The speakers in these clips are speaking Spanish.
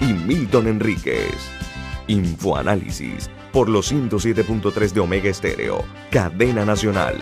y Milton Enríquez. Infoanálisis por los 107.3 de Omega Estéreo, cadena nacional.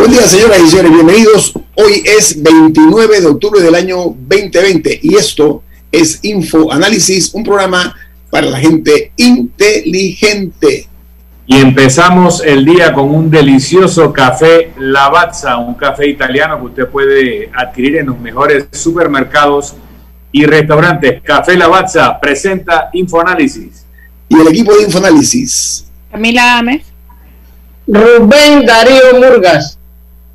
Buen día, señoras y señores, bienvenidos. Hoy es 29 de octubre del año 2020 y esto es Info Análisis, un programa para la gente inteligente. Y empezamos el día con un delicioso café Lavazza, un café italiano que usted puede adquirir en los mejores supermercados y restaurantes. Café Lavazza presenta Infoanálisis. Y el equipo de Infoanálisis. Camila Ames. Rubén Darío Murgas.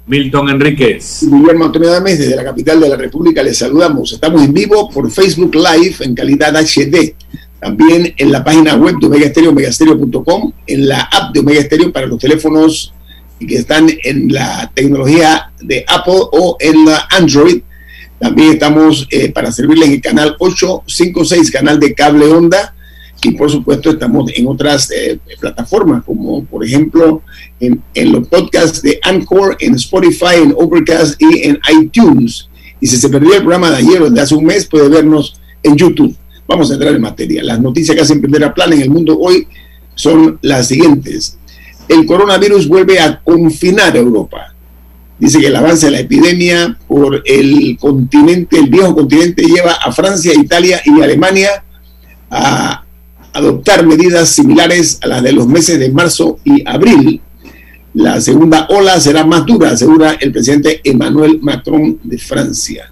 Milton Enríquez. Guillermo Antonio Dames, desde la capital de la República, les saludamos. Estamos en vivo por Facebook Live en calidad HD. También en la página web de Omega Stereo, omegastereo.com, en la app de Omega Stereo para los teléfonos que están en la tecnología de Apple o en la Android. También estamos eh, para servirles en el canal 856, canal de cable onda y por supuesto estamos en otras eh, plataformas, como por ejemplo en, los podcasts de Anchor, en Spotify, en Overcast y en iTunes. Y si se perdió el programa de ayer o de hace un mes, puede vernos en YouTube. Vamos a entrar en materia. Las noticias que hacen a plan en el mundo hoy son las siguientes. El coronavirus vuelve a confinar a Europa. Dice que el avance de la epidemia por el continente, el viejo continente, lleva a Francia, Italia y Alemania a adoptar medidas similares a las de los meses de marzo y abril. La segunda ola será más dura, asegura el presidente Emmanuel Macron de Francia.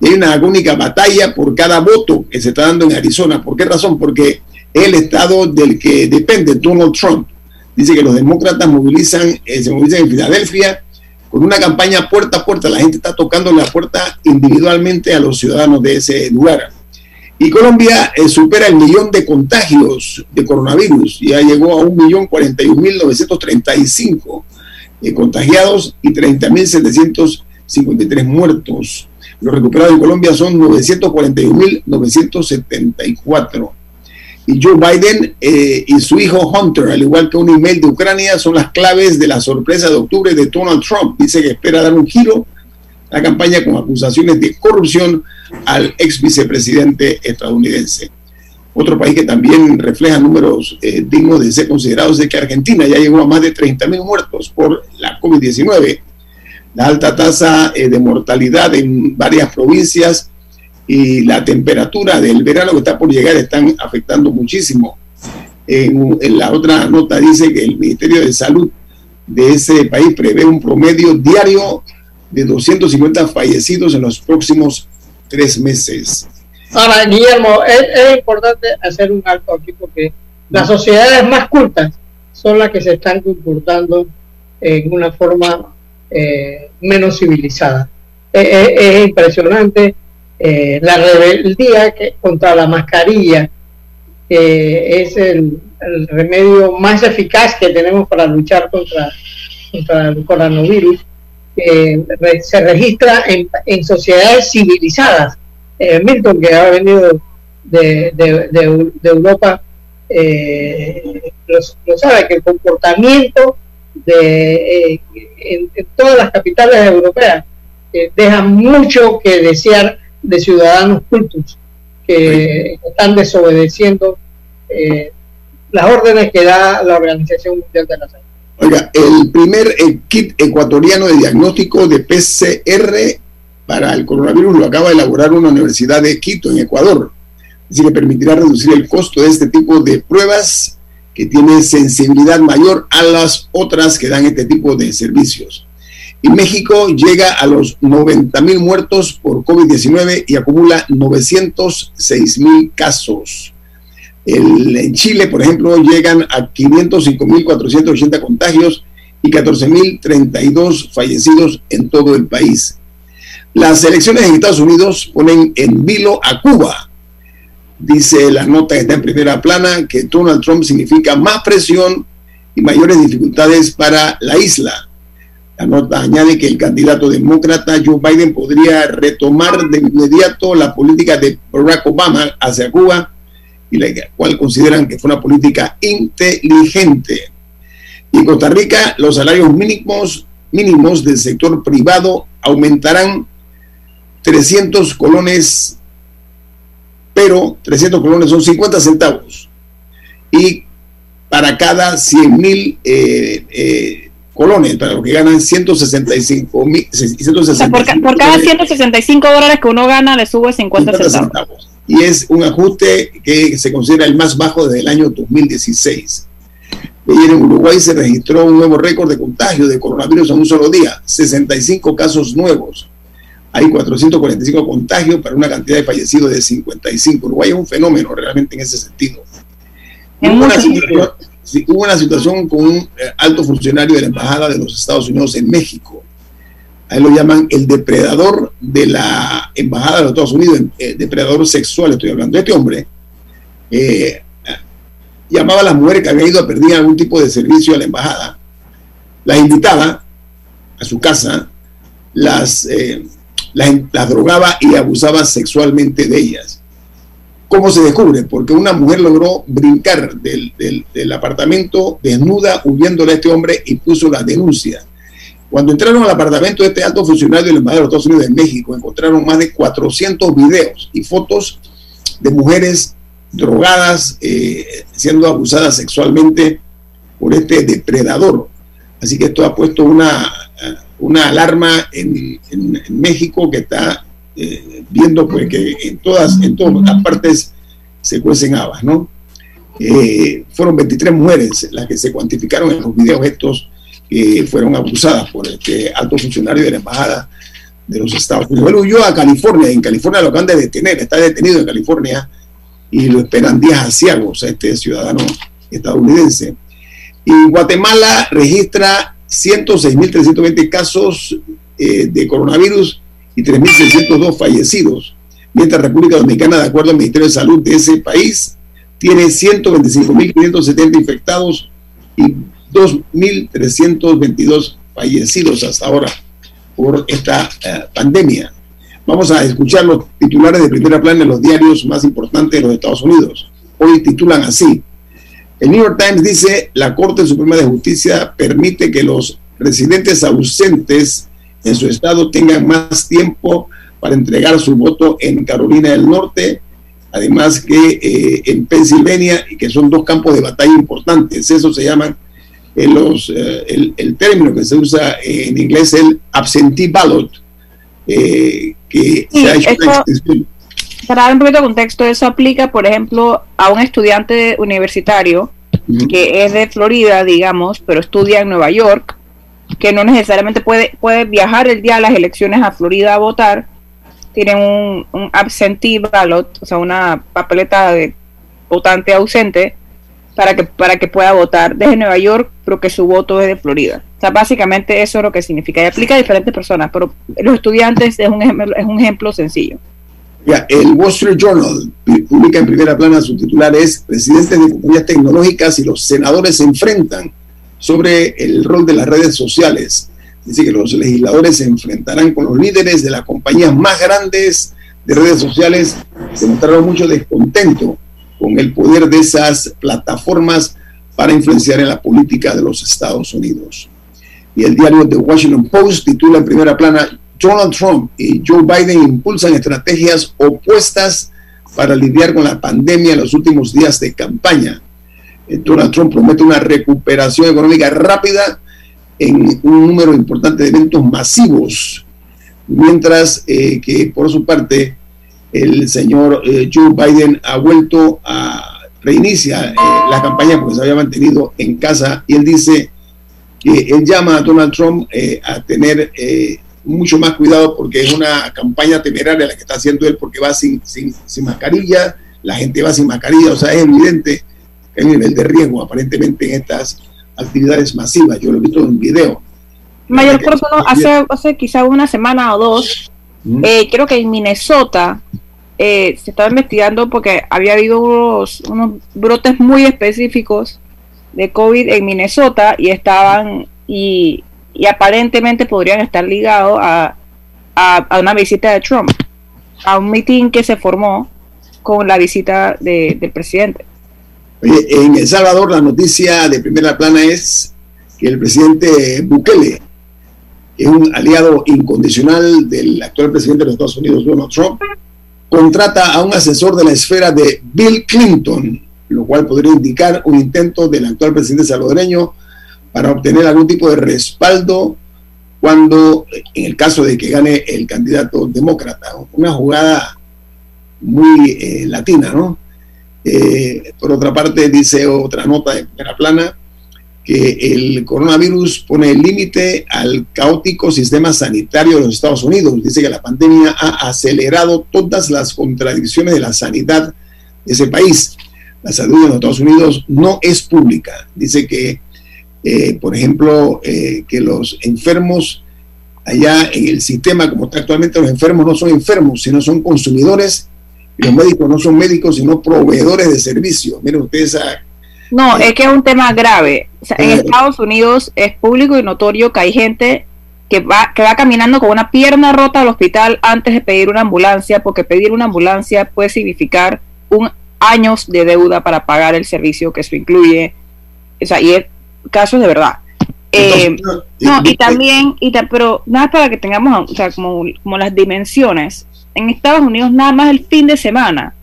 hay una única batalla por cada voto que se está dando en Arizona. ¿Por qué razón? Porque el estado del que depende Donald Trump. Dice que los demócratas movilizan, eh, se movilizan en Filadelfia con una campaña puerta a puerta. La gente está tocando la puerta individualmente a los ciudadanos de ese lugar. Y Colombia eh, supera el millón de contagios de coronavirus. Ya llegó a 1.041.935 eh, contagiados y 30.753 muertos. Los recuperados en Colombia son 941.974. Y Joe Biden eh, y su hijo Hunter, al igual que un email de Ucrania, son las claves de la sorpresa de octubre de Donald Trump. Dice que espera dar un giro la campaña con acusaciones de corrupción al ex vicepresidente estadounidense. Otro país que también refleja números eh, dignos de ser considerados es que Argentina ya llegó a más de 30.000 muertos por la COVID-19. La alta tasa eh, de mortalidad en varias provincias y la temperatura del verano que está por llegar están afectando muchísimo. En, en la otra nota dice que el Ministerio de Salud de ese país prevé un promedio diario de 250 fallecidos en los próximos tres meses. Ahora, Guillermo, es, importante hacer un alto aquí porque las sociedades más cultas son las que se están comportando en una forma eh, menos civilizada. Eh, eh, es, impresionante la rebeldía que, contra la mascarilla, que es el, remedio más eficaz que tenemos para luchar contra, contra el coronavirus se registra en, en, sociedades civilizadas. Eh, Milton, que ha venido de, de, Europa, eh, lo, sabe, que el comportamiento de, eh, en, todas las capitales europeas deja mucho que desear de ciudadanos cultos que están desobedeciendo las órdenes que da la Organización Mundial de la Salud. Oiga, el primer kit ecuatoriano de diagnóstico de PCR para el coronavirus lo acaba de elaborar una universidad de Quito, en Ecuador. Así que permitirá reducir el costo de este tipo de pruebas que tiene sensibilidad mayor a las otras que dan este tipo de servicios. Y México llega a los 90 mil muertos por COVID-19 y acumula 906 mil casos. En Chile, por ejemplo, llegan a 505.480 contagios y 14.032 fallecidos en todo el país. Las elecciones en Estados Unidos ponen en vilo a Cuba. Dice la nota que está en primera plana que Donald Trump significa más presión y mayores dificultades para la isla. La nota añade que el candidato demócrata Joe Biden podría retomar de inmediato la política de Barack Obama hacia Cuba y la cual consideran que fue una política inteligente. Y en Costa Rica, los salarios mínimos, mínimos del sector privado aumentarán 300 colones, pero 300 colones son 50 centavos. Y para cada 100 mil eh, eh, colones, para los que ganan 165 mil. por, por, cada 165 dólares que uno gana, le sube 50, centavos. Y es un ajuste que se considera el más bajo desde el año 2016. Ayer en Uruguay se registró un nuevo récord de contagio de coronavirus en un solo día, 65 casos nuevos. Hay 445 contagios para una cantidad de fallecidos de 55. Uruguay es un fenómeno realmente en ese sentido. Hubo una, situación, hubo una situación con un eh, alto funcionario de la Embajada de los Estados Unidos en México. A él lo llaman el depredador de la Embajada de los Estados Unidos, eh, depredador sexual, estoy hablando. Este hombre eh, llamaba a las mujeres que habían ido a perder algún tipo de servicio a la embajada, las invitaba a su casa, las, eh, las, drogaba y abusaba sexualmente de ellas. ¿Cómo se descubre? Porque una mujer logró brincar del, del, apartamento desnuda, huyéndole a este hombre y puso la denuncia. Cuando entraron al apartamento de este alto funcionario de la Embajada de los Estados Unidos de México, encontraron más de 400 videos y fotos de mujeres drogadas, eh, siendo abusadas sexualmente por este depredador. Así que esto ha puesto una, una alarma en, México que está eh, viendo pues, que en todas, en todas las partes se cuecen habas, ¿no? Eh, fueron 23 mujeres las que se cuantificaron en los videos estos que fueron abusadas por este alto funcionario de la embajada de los Estados Unidos. Él huyó a California, en California lo acaban de detener, está detenido en California y lo esperan días asiagos a este ciudadano estadounidense. Y Guatemala registra 106.320 casos eh, de coronavirus y 3.602 fallecidos, mientras República Dominicana, de acuerdo al Ministerio de Salud de ese país, tiene 125.570 infectados y 2.322 fallecidos hasta ahora por esta eh, pandemia. Vamos a escuchar los titulares de primera plana en los diarios más importantes de los Estados Unidos. Hoy titulan así. El New York Times dice, la Corte Suprema de Justicia permite que los residentes ausentes en su estado tengan más tiempo para entregar su voto en Carolina del Norte, además que eh, en Pensilvania, y que son dos campos de batalla importantes. Eso se llama eh, los, eh, el, el, término que se usa en inglés, el absentee ballot, que se ha hecho Para dar un poquito de contexto, eso aplica, por ejemplo, a un estudiante universitario que es de Florida, digamos, pero estudia en Nueva York, que no necesariamente puede, puede viajar el día de las elecciones a Florida a votar, tiene un, un absentee ballot, o sea, una papeleta de votante ausente, para que, para que pueda votar desde Nueva York, pero que su voto es de Florida. O sea, básicamente eso es lo que significa. Y aplica a diferentes personas, pero los estudiantes es un ejemplo, es un ejemplo sencillo. El Wall Street Journal publica en primera plana su titular es Presidentes de compañías tecnológicas y los senadores se enfrentan sobre el rol de las redes sociales. Dice que los legisladores se enfrentarán con los líderes de las compañías más grandes de redes sociales. Se mostraron mucho descontento con el poder de esas plataformas para influenciar en la política de los Estados Unidos. Y el diario The Washington Post titula en primera plana, Donald Trump y Joe Biden impulsan estrategias opuestas para lidiar con la pandemia en los últimos días de campaña. Eh, Donald Trump promete una recuperación económica rápida en un número importante de eventos masivos, mientras eh, que por su parte el señor eh, Joe Biden ha vuelto a reiniciar eh, la campaña porque se había mantenido en casa. Y él dice que él llama a Donald Trump eh, a tener eh, mucho más cuidado porque es una campaña temeraria la que está haciendo él porque va sin, sin, sin mascarilla, la gente va sin mascarilla, o sea, es evidente que hay un nivel de riesgo aparentemente en estas actividades masivas. Yo lo he visto en video. Mayor hace, hace quizá una semana o dos, eh, creo que en Minnesota eh, se estaba investigando porque había habido unos, brotes muy específicos de COVID en Minnesota y estaban y, aparentemente podrían estar ligados a, a, una visita de Trump, a un meeting que se formó con la visita de, del presidente. en El Salvador la noticia de primera plana es que el presidente Bukele es un aliado incondicional del actual presidente de los Estados Unidos, Donald Trump, contrata a un asesor de la esfera de Bill Clinton, lo cual podría indicar un intento del actual presidente salvadoreño para obtener algún tipo de respaldo cuando, en el caso de que gane el candidato demócrata, una jugada muy eh, latina, ¿no? Eh, por otra parte, dice otra nota de primera plana, que el coronavirus pone límite al caótico sistema sanitario de los Estados Unidos. Dice que la pandemia ha acelerado todas las contradicciones de la sanidad de ese país. La salud de los Estados Unidos no es pública. Dice que, eh, por ejemplo, eh, que los enfermos allá en el sistema, como está actualmente, los enfermos no son enfermos, sino son consumidores. Y los médicos no son médicos, sino proveedores de servicios. Miren ustedes esa no, es que es un tema grave. en Estados Unidos es público y notorio que hay gente que va, que va caminando con una pierna rota al hospital antes de pedir una ambulancia, porque pedir una ambulancia puede significar un años de deuda para pagar el servicio que eso incluye. O sea, y es casos de verdad. Eh, no, y también, y pero nada para que tengamos, o sea, como, como las dimensiones. En Estados Unidos, nada más el fin de semana,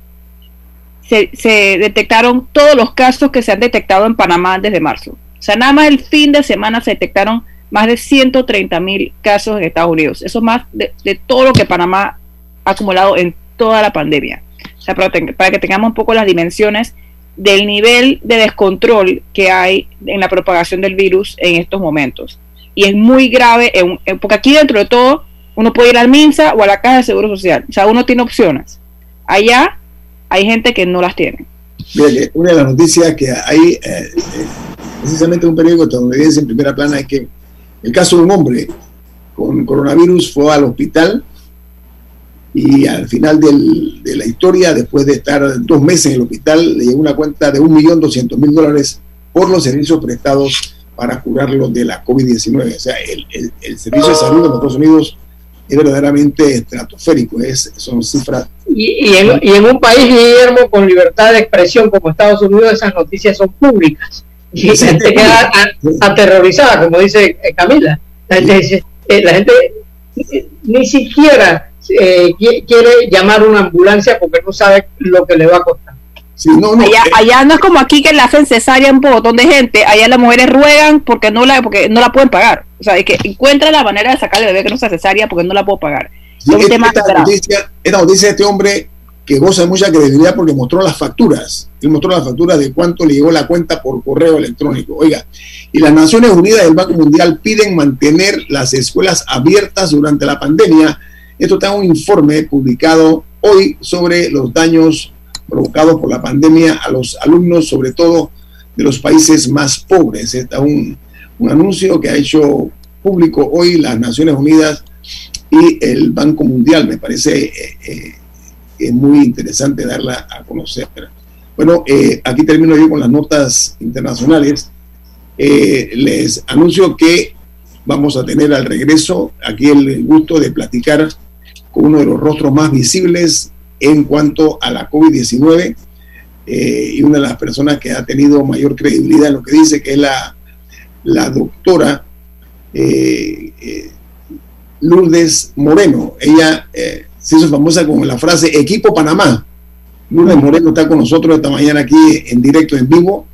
se, detectaron todos los casos que se han detectado en Panamá desde marzo. O sea, nada más el fin de semana se detectaron más de 130 mil casos en Estados Unidos. Eso es más de, todo lo que Panamá ha acumulado en toda la pandemia. O sea, para, que tengamos un poco las dimensiones del nivel de descontrol que hay en la propagación del virus en estos momentos. Y es muy grave, porque aquí dentro de todo uno puede ir al MINSA o a la Caja de Seguro Social. O sea, uno tiene opciones. Allá hay gente que no las tiene. Una de las noticias que hay, eh, eh, precisamente un periódico estadounidense en primera plana, es que el caso de un hombre con coronavirus fue al hospital y al final de la historia, después de estar dos meses en el hospital, le llegó una cuenta de 1.200.000 dólares por los servicios prestados para curarlo de la COVID-19. O sea, el, el, servicio de salud de los Estados Unidos es verdaderamente estratosférico, es, son cifras. Y, y, en, y, en, un país, Guillermo, con libertad de expresión como Estados Unidos, esas noticias son públicas. Y la gente queda aterrorizada, como dice eh, Camila. La gente, eh, la gente eh, ni siquiera quiere llamar una ambulancia porque no sabe lo que le va a costar allá, allá, no es como aquí que le hacen cesárea un montón de gente, allá las mujeres ruegan porque no la, porque no la pueden pagar. O sea, es que encuentra la manera de sacar al bebé que no sea cesárea porque no la puedo pagar. esta, noticia, esta noticia de este hombre que goza de mucha credibilidad porque mostró las facturas. Él mostró las facturas de cuánto le llegó la cuenta por correo electrónico. Oiga, y las Naciones Unidas y el Banco Mundial piden mantener las escuelas abiertas durante la pandemia. Esto está en un informe publicado hoy sobre los daños provocado por la pandemia a los alumnos, sobre todo de los países más pobres. Está un, un anuncio que ha hecho público hoy las Naciones Unidas y el Banco Mundial. Me parece eh, eh muy interesante darla a conocer. Bueno, eh, aquí termino yo con las notas internacionales. Eh, les anuncio que vamos a tener al regreso aquí el gusto de platicar con uno de los rostros más visibles en cuanto a la COVID-19 eh, y una de las personas que ha tenido mayor credibilidad en lo que dice, que es la, la doctora eh, eh, Lourdes Moreno. Ella se hizo famosa con la frase Equipo Panamá. Lourdes Moreno está con nosotros esta mañana aquí en directo, en vivo.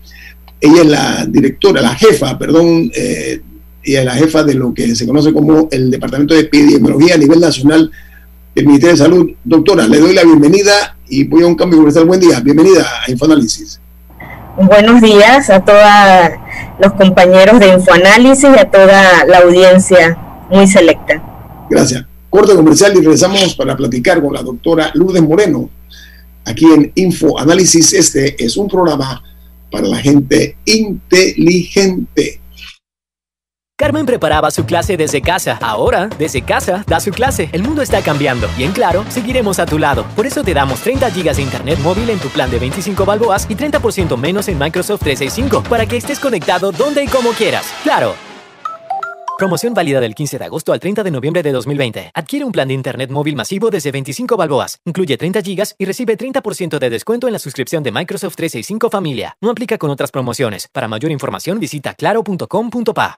Ella es la directora, la jefa, perdón, ella es la jefa de lo que se conoce como el Departamento de Epidemiología a nivel nacional el Ministerio de Salud. Doctora, le doy la bienvenida y voy a un cambio comercial. Buen día, bienvenida a Infoanálisis. buenos días a todos los compañeros de Infoanálisis y a toda la audiencia muy selecta. Gracias. Corte comercial y regresamos para platicar con la doctora Lourdes Moreno aquí en Infoanálisis. Este es un programa para la gente inteligente. Carmen preparaba su clase desde casa. Ahora, desde casa, da su clase. El mundo está cambiando y en Claro, seguiremos a tu lado. Por eso te damos 30 GB de internet móvil en tu plan de 25 balboas y 30% menos en Microsoft 365 para que estés conectado donde y como quieras. Claro. Promoción válida del 15 de agosto al 30 de noviembre de 2020. Adquiere un plan de internet móvil masivo desde 25 balboas. Incluye 30 GB y recibe 30% de descuento en la suscripción de Microsoft 365 Familia. No aplica con otras promociones. Para mayor información visita claro.com.pa.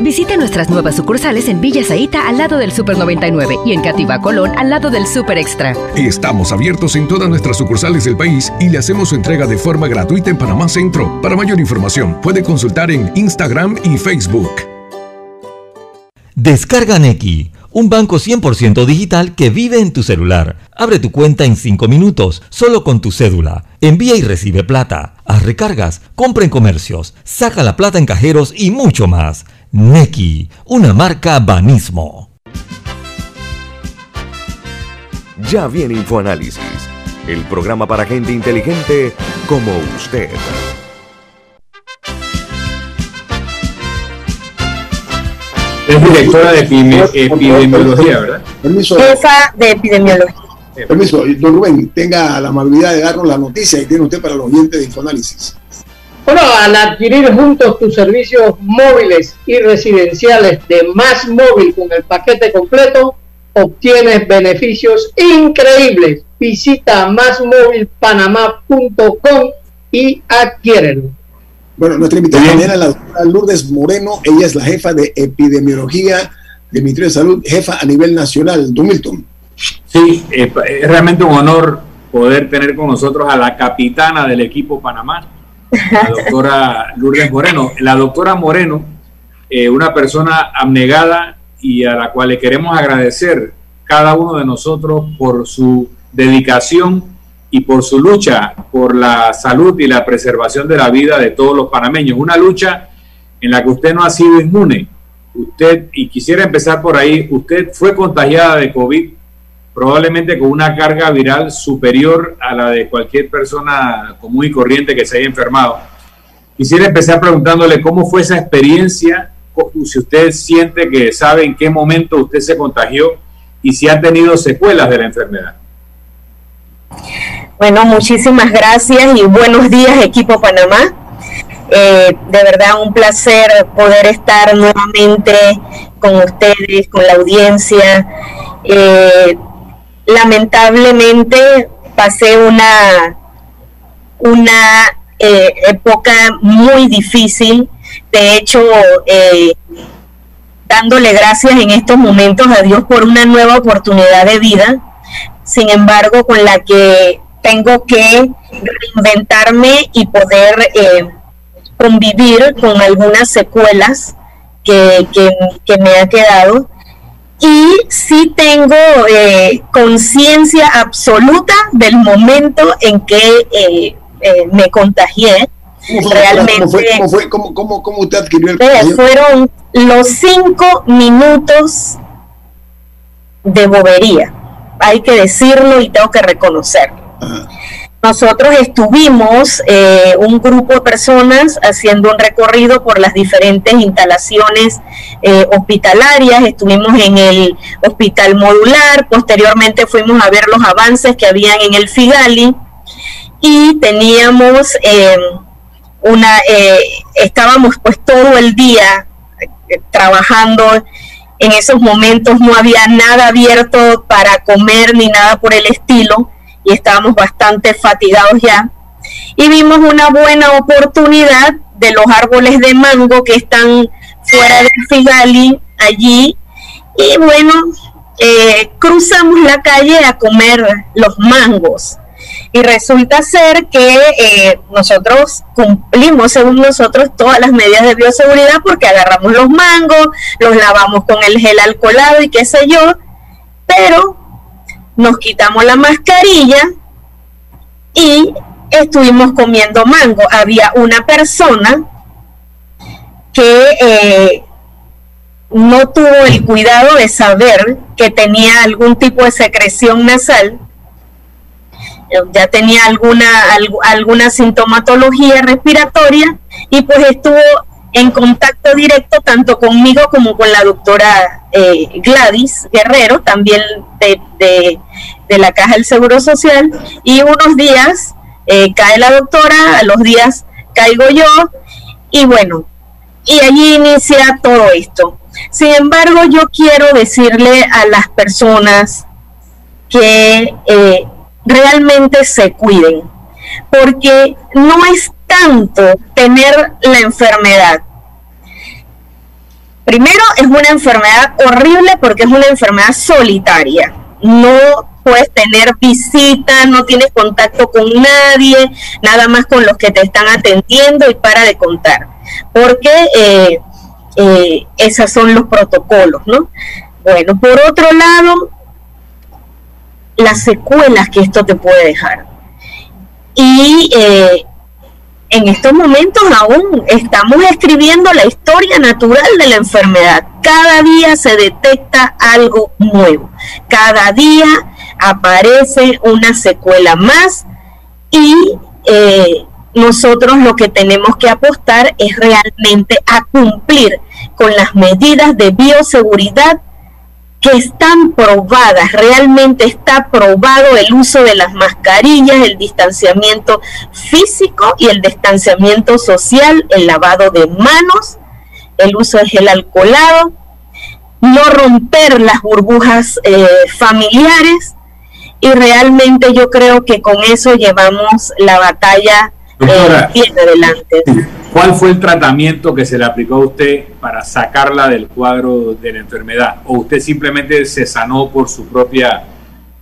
Visite nuestras nuevas sucursales en Villa Zaita al lado del Super 99 y en Cativa Colón al lado del Super Extra. Estamos abiertos en todas nuestras sucursales del país y le hacemos su entrega de forma gratuita en Panamá Centro. Para mayor información, puede consultar en Instagram y Facebook. Descarga Neki, un banco 100% digital que vive en tu celular. Abre tu cuenta en 5 minutos, solo con tu cédula. Envía y recibe plata. Haz recargas, compra en comercios, saca la plata en cajeros y mucho más. Neki, una marca Banismo. Ya viene InfoAnálisis, el programa para gente inteligente como usted. Es directora de epidemiología, ¿verdad? Permiso. Jefa de epidemiología. Permiso, don Rubén, tenga la amabilidad de darnos la noticia y tiene usted para los oyentes de Infoanálisis. Bueno, al adquirir juntos tus servicios móviles y residenciales de Más Móvil con el paquete completo, obtienes beneficios increíbles. Visita másmóvilpanamá.com y adquiérelo. Bueno, nuestra invitada también es la doctora Lourdes Moreno. Ella es la jefa de epidemiología del Ministerio de Salud, jefa a nivel nacional. Don Milton. Sí, eh, es realmente un honor poder tener con nosotros a la capitana del equipo Panamá, la doctora Lourdes Moreno. La doctora Moreno, eh, una persona abnegada y a la cual le queremos agradecer cada uno de nosotros por su dedicación y por su lucha por la salud y la preservación de la vida de todos los panameños. Una lucha en la que usted no ha sido inmune. Usted, y quisiera empezar por ahí, usted fue contagiada de COVID probablemente con una carga viral superior a la de cualquier persona común y corriente que se haya enfermado. Quisiera empezar preguntándole cómo fue esa experiencia, si usted siente que sabe en qué momento usted se contagió y si ha tenido secuelas de la enfermedad. Bueno, muchísimas gracias y buenos días equipo Panamá. Eh, de verdad un placer poder estar nuevamente con ustedes, con la audiencia. Eh, lamentablemente pasé una, una eh, época muy difícil. De hecho, dándole gracias en estos momentos a Dios por una nueva oportunidad de vida. Sin embargo, con la que tengo que reinventarme y poder eh, convivir con algunas secuelas que, que, me ha quedado y sí tengo eh, conciencia absoluta del momento en que eh, eh, me contagié. Realmente, ¿Cómo, cómo, cómo, usted adquirió el Fueron los cinco minutos de bobería, hay que decirlo y tengo que reconocerlo. Nosotros estuvimos, eh, un grupo de personas, haciendo un recorrido por las diferentes instalaciones eh, hospitalarias. Estuvimos en el hospital modular, posteriormente fuimos a ver los avances que habían en el Figali. Y teníamos eh, una, estábamos pues todo el día trabajando. En esos momentos no había nada abierto para comer ni nada por el estilo y estábamos bastante fatigados ya. Y vimos una buena oportunidad de los árboles de mango que están fuera del Figali, allí. Y bueno, eh, cruzamos la calle a comer los mangos. Y resulta ser que eh, nosotros cumplimos, según nosotros, todas las medidas de bioseguridad porque agarramos los mangos, los lavamos con el gel alcoholado y qué sé yo, pero nos quitamos la mascarilla y estuvimos comiendo mango. Había una persona que eh, no tuvo el cuidado de saber que tenía algún tipo de secreción nasal, ya tenía alguna, alguna sintomatología respiratoria y pues estuvo en contacto directo tanto conmigo como con la doctora eh, Gladys Guerrero, también de, la Caja del Seguro Social, y unos días eh, cae la doctora, a los días caigo yo, y bueno, y allí inicia todo esto. Sin embargo, yo quiero decirle a las personas que eh, realmente se cuiden, porque no es tanto tener la enfermedad. Primero es una enfermedad horrible porque es una enfermedad solitaria. No puedes tener visita, no tienes contacto con nadie, nada más con los que te están atendiendo y para de contar. Porque eh, eh, esos son los protocolos, ¿no? Bueno, por otro lado, las secuelas que esto te puede dejar. Y eh, en estos momentos aún estamos escribiendo la historia natural de la enfermedad. Cada día se detecta algo nuevo. Cada día aparece una secuela más y eh, nosotros lo que tenemos que apostar es realmente a cumplir con las medidas de bioseguridad que están probadas, realmente está probado el uso de las mascarillas, el distanciamiento físico y el distanciamiento social, el lavado de manos, el uso de gel alcoholado, no romper las burbujas eh, familiares y realmente yo creo que con eso llevamos la batalla eh, bien adelante. ¿Cuál fue el tratamiento que se le aplicó a usted para sacarla del cuadro de la enfermedad? ¿O usted simplemente se sanó por su propia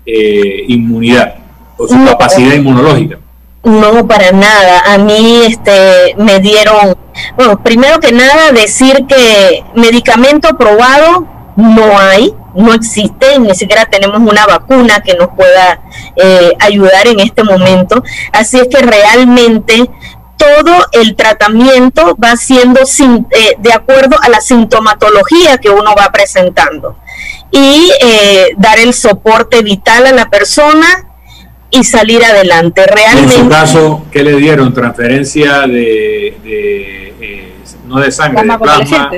eh, inmunidad o su capacidad inmunológica? No, para nada. A mí este, me dieron, bueno, primero que nada decir que medicamento probado no hay, no existe, ni siquiera tenemos una vacuna que nos pueda eh, ayudar en este momento. Así es que realmente todo el tratamiento va siendo sin, eh, de acuerdo a la sintomatología que uno va presentando y eh, dar el soporte vital a la persona y salir adelante. Realmente. En su caso, ¿qué le dieron? ¿Transferencia de, eh, no de sangre, de plasma?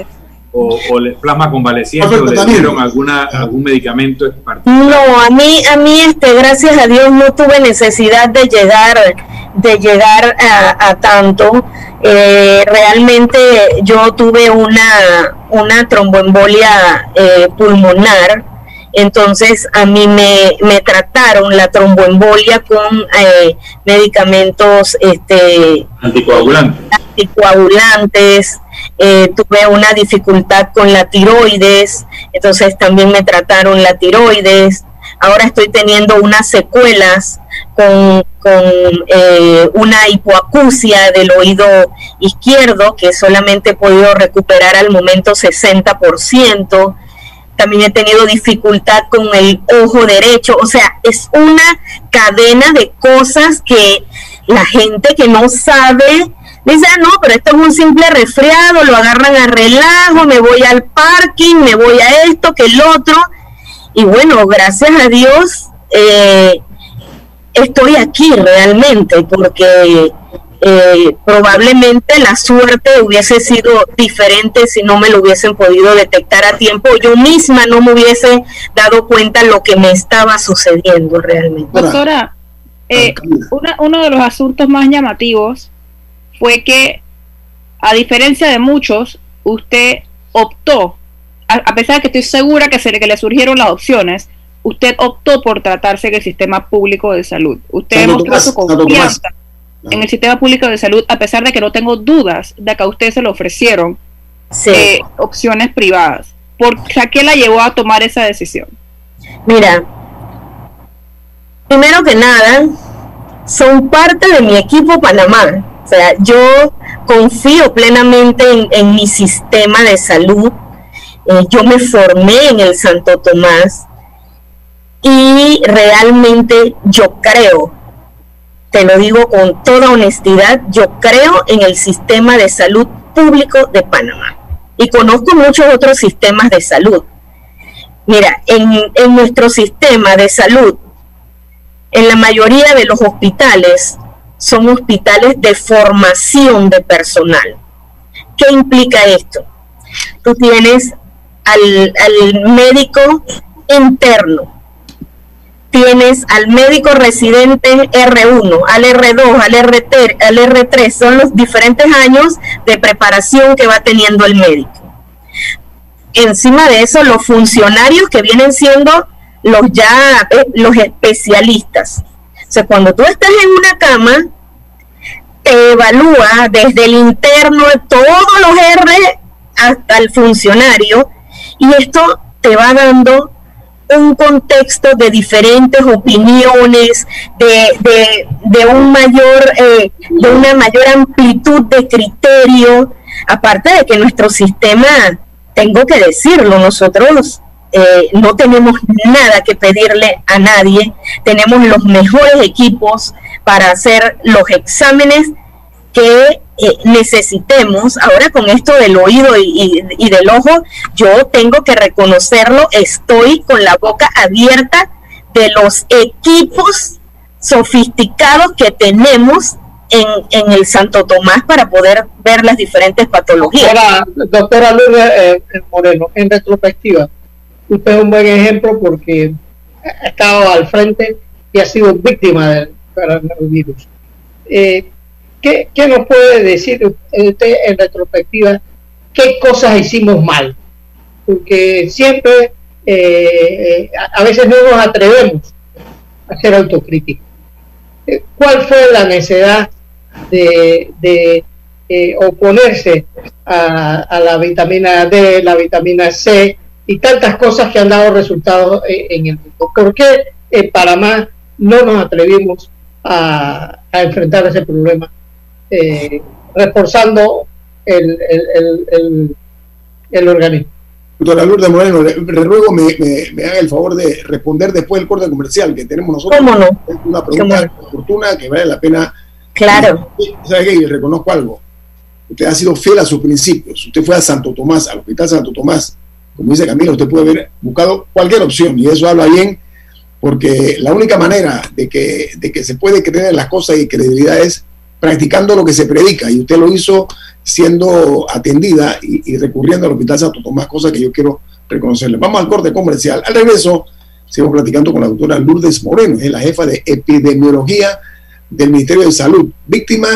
O, o plasma convaleciente o le dieron alguna algún medicamento particular? No, a mí a mí este gracias a Dios no tuve necesidad de llegar de llegar a, tanto. Eh, realmente yo tuve una una tromboembolia eh, pulmonar entonces a mí me, me trataron la tromboembolia con eh, medicamentos este, anticoagulantes. anticoagulantes. Eh, tuve una dificultad con la tiroides, entonces también me trataron la tiroides. ahora estoy teniendo unas secuelas con, eh, una hipoacusia del oído izquierdo que solamente he podido recuperar al momento 60%. También he tenido dificultad con el ojo derecho. O sea, es una cadena de cosas que la gente que no sabe dice, ah, no, pero esto es un simple resfriado, lo agarran a relajo, me voy al parking, me voy a esto, que el otro. Y bueno, gracias a Dios, eh, estoy aquí realmente, porque eh, probablemente la suerte hubiese sido diferente si no me lo hubiesen podido detectar a tiempo. Yo misma no me hubiese dado cuenta lo que me estaba sucediendo realmente. Doctora, eh, uno de los asuntos más llamativos fue que, a diferencia de muchos, usted optó, a, pesar de que estoy segura que, se, que le surgieron las opciones, usted optó por tratarse en el sistema público de salud. Usted demostró su confianza en el sistema público de salud, a pesar de que no tengo dudas de que a usted se le ofrecieron eh, opciones privadas. ¿Por qué la llevó a tomar esa decisión? Mira, primero que nada, son parte de mi equipo Panamá. O sea, yo confío plenamente en, mi sistema de salud. Eh, yo me formé en el Santo Tomás y realmente yo creo, te lo digo con toda honestidad, yo creo en el sistema de salud público de Panamá. Y conozco muchos otros sistemas de salud. Mira, en, en nuestro sistema de salud, en la mayoría de los hospitales, son hospitales de formación de personal. ¿Qué implica esto? Tú tienes al, al médico interno, tienes al médico residente R1, al R2, al, RT, al R3, son los diferentes años de preparación que va teniendo el médico. Encima de eso, los funcionarios que vienen siendo los ya, eh, los especialistas. O sea, cuando tú estás en una cama, evalúa desde el interno, todos los R hasta el funcionario, y esto te va dando un contexto de diferentes opiniones, de, de, un mayor, eh, de una mayor amplitud de criterio, aparte de que nuestro sistema, tengo que decirlo, nosotros eh, no tenemos nada que pedirle a nadie, tenemos los mejores equipos para hacer los exámenes que eh, necesitemos, ahora con esto del oído y, del ojo, yo tengo que reconocerlo, estoy con la boca abierta de los equipos sofisticados que tenemos en, el Santo Tomás para poder ver las diferentes patologías. Doctora, Lourdes eh, Moreno, en retrospectiva, usted es un buen ejemplo porque ha estado al frente y ha sido víctima del coronavirus. Eh, ¿Qué, nos puede decir usted en retrospectiva? ¿Qué cosas hicimos mal? Porque siempre, eh, a veces no nos atrevemos a hacer autocrítica. Eh, ¿Cuál fue la necesidad de, eh, oponerse a, la vitamina D, la vitamina C y tantas cosas que han dado resultados en el mundo? ¿Por qué en Panamá no nos atrevimos a enfrentar ese problema eh, reforzando el, el, el, organismo. Doctora Lourdes Moreno, le, ruego me, me, haga el favor de responder después del corte comercial que tenemos nosotros. ¿Cómo no? Una pregunta oportuna que vale la pena. Claro. ¿Sabe qué? reconozco algo. Usted ha sido fiel a sus principios. Usted fue a Santo Tomás, al Hospital Santo Tomás. Como dice Camilo, usted puede haber buscado cualquier opción y eso habla bien porque la única manera de que, de que se puede creer en las cosas y credibilidad es practicando lo que se predica y usted lo hizo siendo atendida y, recurriendo al Hospital Santo Tomás, cosa que yo quiero reconocerle. Vamos al corte comercial. Al regreso, sigo platicando con la doctora Lourdes Moreno, es la jefa de epidemiología del Ministerio de Salud, víctima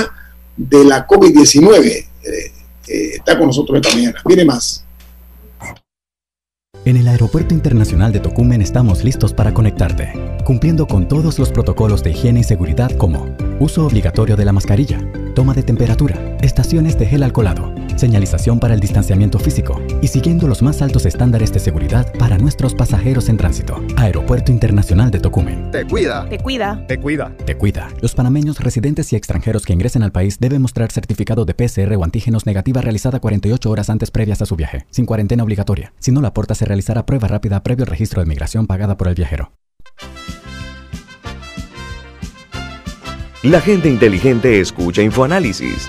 de la COVID-19. Eh, eh, está con nosotros esta mañana. Viene más. En el Aeropuerto Internacional de Tocumen estamos listos para conectarte, cumpliendo con todos los protocolos de higiene y seguridad como uso obligatorio de la mascarilla, toma de temperatura, estaciones de gel alcoholado señalización para el distanciamiento físico y siguiendo los más altos estándares de seguridad para nuestros pasajeros en tránsito. Aeropuerto Internacional de Tocumen. Te cuida. Te cuida. Te cuida. Te cuida. Los panameños residentes y extranjeros que ingresen al país deben mostrar certificado de PCR o antígenos negativa realizada 48 horas antes previas a su viaje, sin cuarentena obligatoria. Si no la aporta, se realizará prueba rápida previo registro de migración pagada por el viajero. La gente inteligente escucha InfoAnálisis.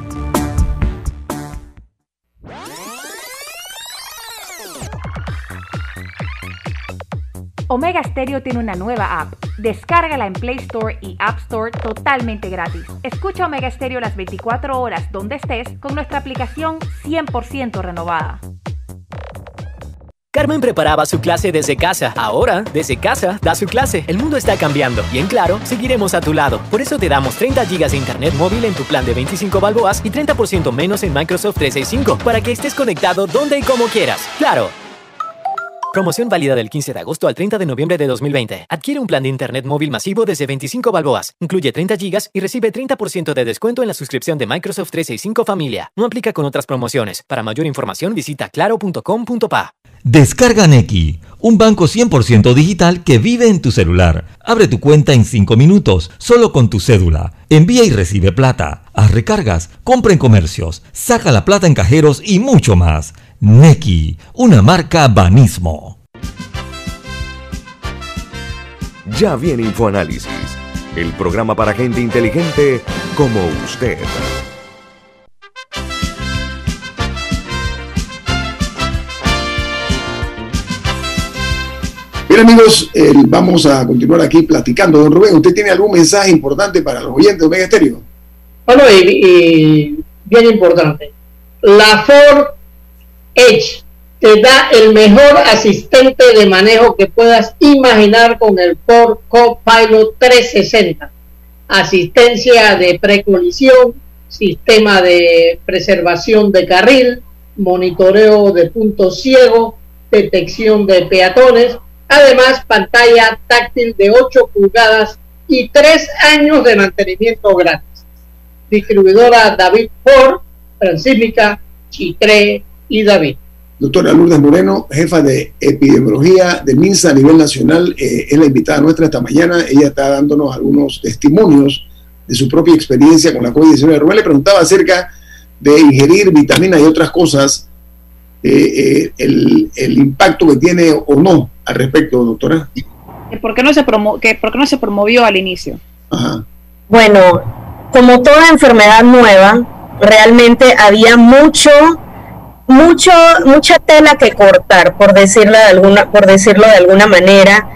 Omega Stereo tiene una nueva app. Descárgala en Play Store y App Store totalmente gratis. Escucha Omega Stereo las 24 horas donde estés con nuestra aplicación 100% renovada. Carmen preparaba su clase desde casa. Ahora, desde casa, da su clase. El mundo está cambiando y en Claro, seguiremos a tu lado. Por eso te damos 30 GB de internet móvil en tu plan de 25 balboas y 30% menos en Microsoft 365 para que estés conectado donde y como quieras. Claro. Promoción válida del 15 de agosto al 30 de noviembre de 2020. Adquiere un plan de internet móvil masivo desde 25 balboas. Incluye 30 gigas y recibe 30% de descuento en la suscripción de Microsoft 365 Familia. No aplica con otras promociones. Para mayor información visita claro.com.pa. Descarga Neki, un banco 100% digital que vive en tu celular. Abre tu cuenta en 5 minutos, solo con tu cédula. Envía y recibe plata. Haz recargas, compra en comercios, saca la plata en cajeros y mucho más. Neki, una marca Banismo. Ya viene InfoAnálisis, el programa para gente inteligente como usted. Bien amigos, eh, vamos a continuar aquí platicando. Don Rubén, ¿usted tiene algún mensaje importante para los oyentes de Omega Estéreo? Bueno, y, y bien importante. La Ford Edge te da el mejor asistente de manejo que puedas imaginar con el Ford Copilot 360. Asistencia de precolisión, sistema de preservación de carril, monitoreo de puntos ciegos, detección de peatones, además pantalla táctil de 8 pulgadas y 3 años de mantenimiento gratis. Distribuidora David Ford, Transímica, Chitré y David. Doctora Lourdes Moreno, jefa de epidemiología de MINSA a nivel nacional, eh, es la invitada nuestra esta mañana. Ella está dándonos algunos testimonios de su propia experiencia con la COVID-19. Rubén le preguntaba acerca de ingerir vitaminas y otras cosas, eh, eh, el, el, impacto que tiene o no al respecto, doctora. ¿Por qué no se, promo que, ¿por qué no se promovió al inicio? Ajá. Bueno, como toda enfermedad nueva, realmente había mucho mucho mucha tela que cortar por decirlo de alguna por decirlo de alguna manera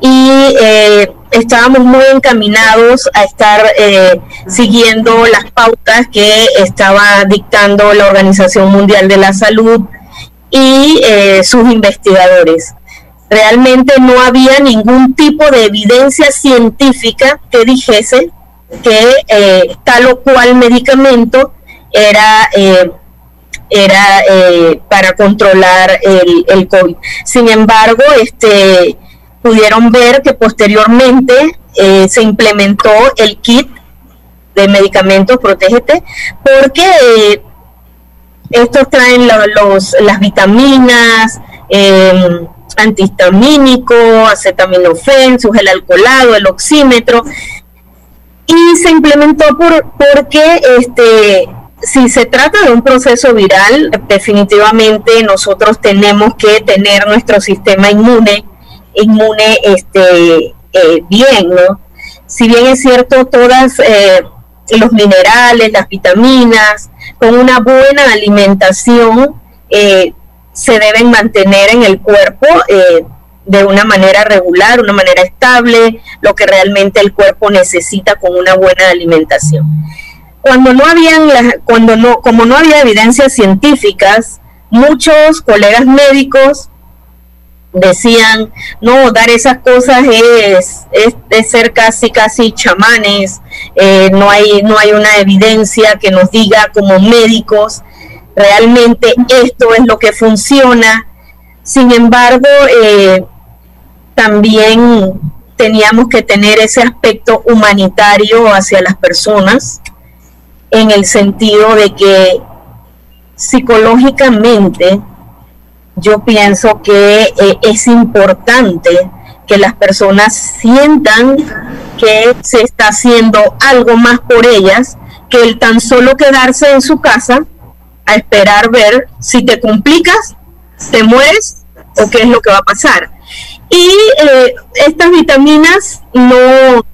y eh, estábamos muy encaminados a estar eh, siguiendo las pautas que estaba dictando la Organización Mundial de la Salud y eh, sus investigadores. Realmente no había ningún tipo de evidencia científica que dijese que tal o cual medicamento era era eh, para controlar el, el, COVID. Sin embargo, este, pudieron ver que posteriormente eh, se implementó el kit de medicamentos Protégete, porque eh, estos traen los, las vitaminas, eh, antihistamínico, acetaminofén, su gel alcoholado, el oxímetro, y se implementó por, porque este, si se trata de un proceso viral, definitivamente nosotros tenemos que tener nuestro sistema inmune, inmune este, eh, bien, ¿no? si bien es cierto, todas eh, los minerales, las vitaminas, con una buena alimentación, eh, se deben mantener en el cuerpo eh, de una manera regular, una manera estable, lo que realmente el cuerpo necesita con una buena alimentación. Cuando no habían, cuando no, como no había evidencias científicas, muchos colegas médicos decían, no, dar esas cosas es, es, ser casi, casi chamanes, eh, no, hay, no hay una evidencia que nos diga como médicos realmente esto es lo que funciona. Sin embargo, eh, también teníamos que tener ese aspecto humanitario hacia las personas, en el sentido de que psicológicamente yo pienso que eh, es importante que las personas sientan que se está haciendo algo más por ellas que el tan solo quedarse en su casa a esperar ver si te complicas, te mueres o qué es lo que va a pasar. Y eh, estas vitaminas no,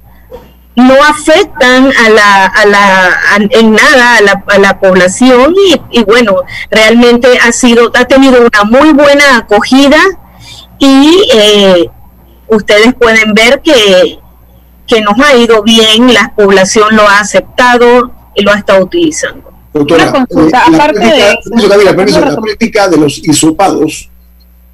no afectan a la, a la, en nada a la, a la población y, bueno, realmente ha sido, ha tenido una muy buena acogida y eh, ustedes pueden ver que, que nos ha ido bien, la población lo ha aceptado y lo ha estado utilizando. Doctora, eh, la, práctica, de... la práctica de los hisopados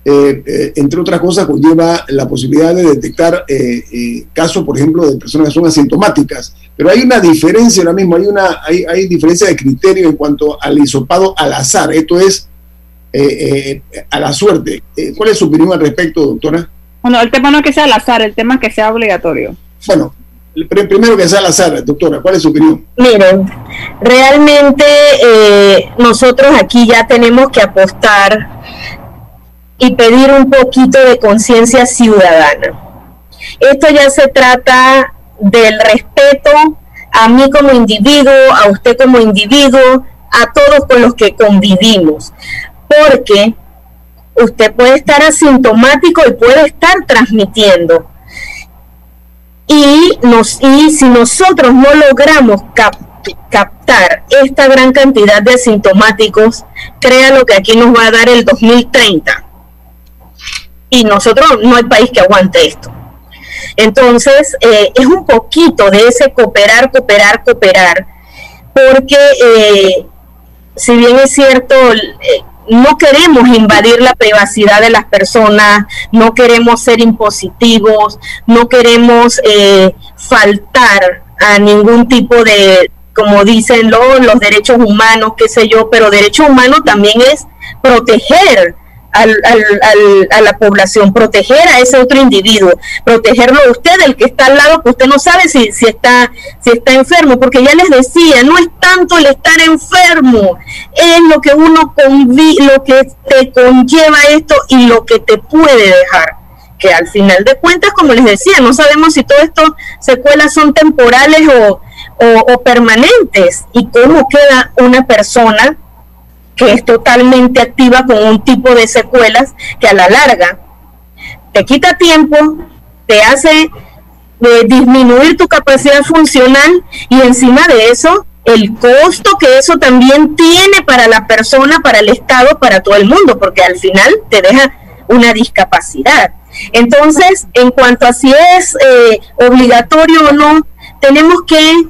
eh, eh, entre otras cosas, conlleva la posibilidad de detectar eh, casos, por ejemplo, de personas que son asintomáticas. Pero hay una diferencia ahora mismo, hay una hay, hay diferencia de criterio en cuanto al hisopado al azar. Esto es a la suerte. ¿Cuál es su opinión al respecto, doctora? Bueno, el tema no es que sea al azar, el tema es que sea obligatorio. Bueno, primero que sea al azar, doctora, ¿cuál es su opinión? Miren, realmente nosotros aquí ya tenemos que apostar y pedir un poquito de conciencia ciudadana. Esto ya se trata del respeto a mí como individuo, a usted como individuo, a todos con los que convivimos, porque usted puede estar asintomático y puede estar transmitiendo. Y, nos, y si nosotros no logramos captar esta gran cantidad de asintomáticos, créalo que aquí nos va a dar el 2030 y nosotros no hay país que aguante esto. Entonces, eh, es un poquito de ese cooperar, cooperar, cooperar, porque eh, si bien es cierto, eh, no queremos invadir la privacidad de las personas, no queremos ser impositivos, no queremos faltar a ningún tipo de, como dicen los derechos humanos, qué sé yo, pero derecho humano también es proteger al, al, a la población, proteger a ese otro individuo, protegerlo a usted, el que está al lado, que usted no sabe si, si, está, si está enfermo, porque ya les decía, no es tanto el estar enfermo, es lo que uno convi lo que te conlleva esto y lo que te puede dejar que al final de cuentas, como les decía, no sabemos si todo esto secuelas son temporales o permanentes y cómo queda una persona que es totalmente activa con un tipo de secuelas que a la larga te quita tiempo, te hace eh, disminuir tu capacidad funcional y encima de eso el costo que eso también tiene para la persona, para el Estado, para todo el mundo, porque al final te deja una discapacidad. Entonces, en cuanto a si es eh, obligatorio o no, tenemos que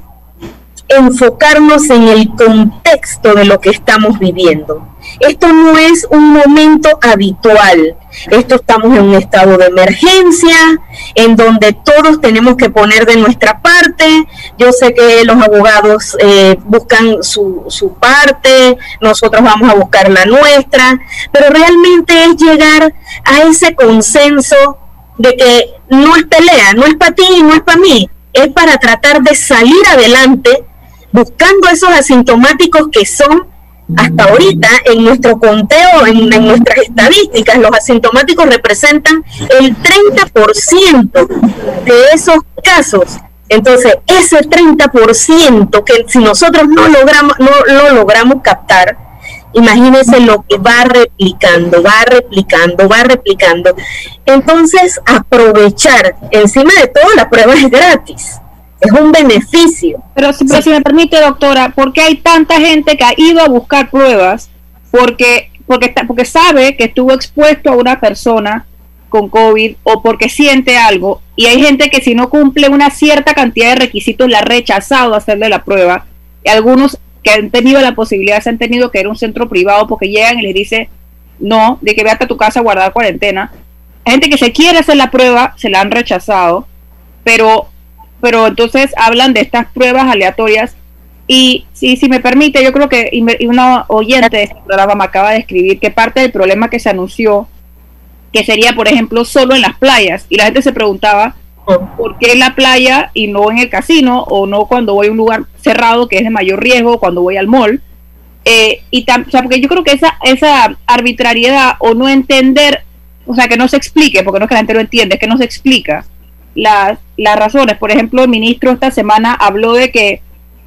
enfocarnos en el contexto de lo que estamos viviendo. Esto no es un momento habitual. Esto estamos en un estado de emergencia, en donde todos tenemos que poner de nuestra parte. Yo sé que los abogados eh, buscan su, su parte, nosotros vamos a buscar la nuestra, pero realmente es llegar a ese consenso de que no es pelea, no es para ti no es para mí, es para tratar de salir adelante buscando esos asintomáticos que son hasta ahorita en nuestro conteo, en, nuestras estadísticas, los asintomáticos representan el 30% de esos casos. Entonces, ese 30% que si nosotros no logramos, no lo logramos captar, imagínense lo que va replicando, va replicando, va replicando. Entonces, aprovechar, encima de todo, la prueba es gratis es un beneficio. Pero, si me permite, doctora, ¿por qué hay tanta gente que ha ido a buscar pruebas? Porque, porque, está, porque sabe que estuvo expuesto a una persona con COVID o porque siente algo y hay gente que si no cumple una cierta cantidad de requisitos la ha rechazado hacerle la prueba y algunos que han tenido la posibilidad se han tenido que ir a un centro privado porque llegan y les dice no, de que vete a tu casa a guardar cuarentena. Hay gente que se quiere hacer la prueba, se la han rechazado, pero, pero entonces hablan de estas pruebas aleatorias y si, me permite, yo creo que una oyente de este programa me acaba de escribir que parte del problema que se anunció que sería, por ejemplo, solo en las playas. Y la gente se preguntaba, ¿por qué en la playa y no en el casino? O no cuando voy a un lugar cerrado que es de mayor riesgo, cuando voy al mall. Eh, y o sea, porque yo creo que esa, esa arbitrariedad o no entender, o sea, que no se explique, porque no es que la gente lo entiende, es que no se explica las, las razones. Por ejemplo, el ministro esta semana habló de que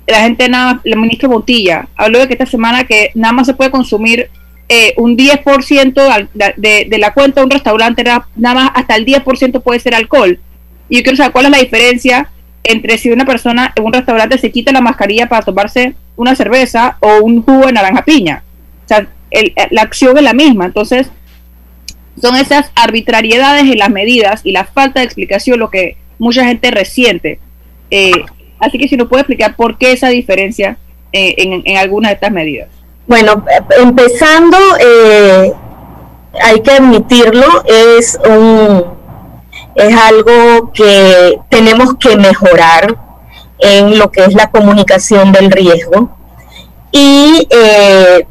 la gente nada, el ministro Montilla habló de que esta semana que nada más se puede consumir eh, un 10% de, de la cuenta de un restaurante, nada más hasta el 10% puede ser alcohol. Y yo quiero saber cuál es la diferencia entre si una persona en un restaurante se quita la mascarilla para tomarse una cerveza o un jugo de naranja piña. O sea, la acción es la misma. Entonces, son esas arbitrariedades en las medidas y la falta de explicación lo que mucha gente resiente. Eh, así que si nos puede explicar por qué esa diferencia eh, en, en algunas de estas medidas. Bueno, empezando, eh, hay que admitirlo, es un es algo que tenemos que mejorar en lo que es la comunicación del riesgo y eh,